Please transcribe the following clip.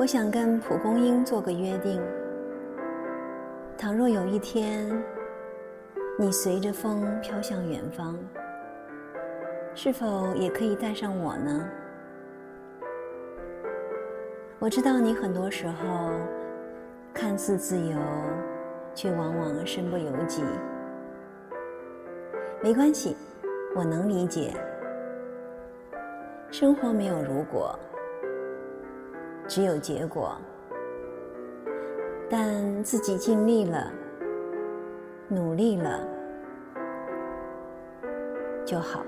我想跟蒲公英做个约定：倘若有一天你随着风飘向远方，是否也可以带上我呢？我知道你很多时候看似自由，却往往身不由己。没关系，我能理解。生活没有如果。只有结果，但自己尽力了，努力了就好。